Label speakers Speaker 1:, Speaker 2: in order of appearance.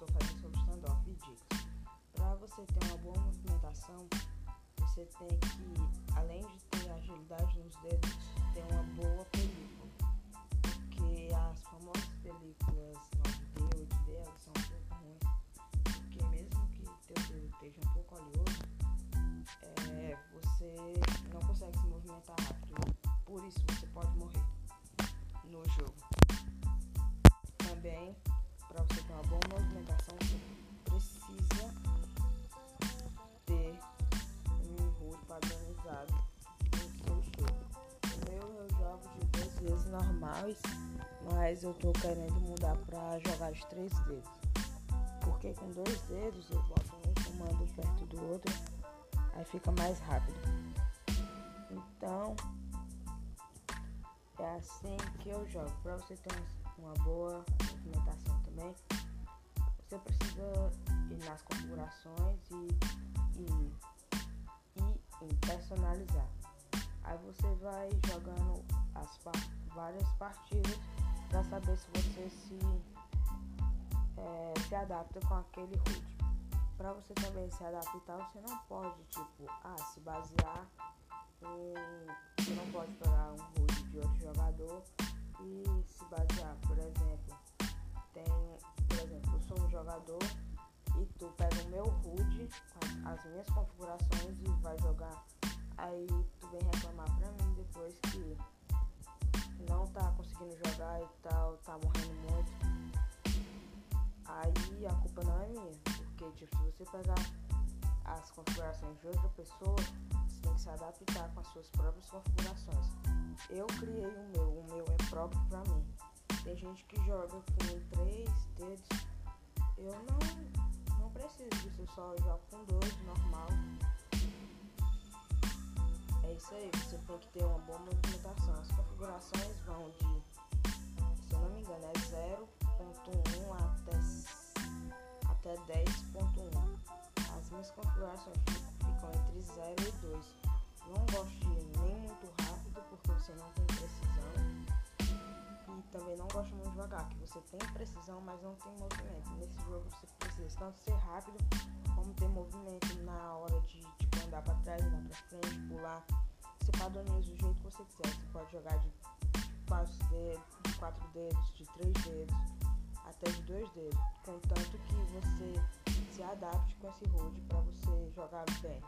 Speaker 1: estou fazendo sobre stand-off e dicas. Para você ter uma boa movimentação, você tem que, além de ter agilidade nos dedos, ter uma boa película. Porque as famosas películas 9D, 8D, elas são um pouco ruins. Porque mesmo que teu dedo esteja um pouco oleoso, é, você não consegue se movimentar rápido. Por isso você pode morrer no jogo. Também uma boa movimentação, precisa ter um HUD padronizado no seu jogo. O meu eu jogo de duas vezes normais, mas eu tô querendo mudar para jogar de três dedos. Porque com dois dedos eu boto um comando perto do outro, aí fica mais rápido. Então, é assim que eu jogo. Para você ter uma boa movimentação também, você precisa ir nas configurações e, e, e em personalizar. Aí você vai jogando as várias partidas para saber se você se, é, se adapta com aquele HUD. Para você também se adaptar, você não pode tipo, ah, se basear em. Você não pode pegar um HUD de outro jogador e jogador e tu pega o meu HUD, as minhas configurações e vai jogar. Aí tu vem reclamar pra mim depois que não tá conseguindo jogar e tal, tá morrendo muito. Aí a culpa não é minha, porque tipo, se você pegar as configurações de outra pessoa, você tem que se adaptar com as suas próprias configurações. Eu criei o meu, o meu é próprio pra mim. Tem gente que joga com três dedos. Eu não, não preciso disso, só jogo com dois, normal. É isso aí, você tem que ter uma boa movimentação. As configurações vão de, se eu não me engano, é 0.1 até, até 10.1. As minhas configurações ficam entre 0 e 2. Não gosto de nem muito rápido porque você não tem precisão. E também não gosto muito devagar, que você tem precisão, mas não tem movimento. Nesse jogo você precisa tanto ser rápido como ter movimento na hora de tipo, andar para trás, andar para frente, pular. Você padroniza do jeito que você quiser. Você pode jogar de quatro dedos, de quatro dedos, de três dedos, até de dois dedos. Contanto que você se adapte com esse HUD para você jogar bem.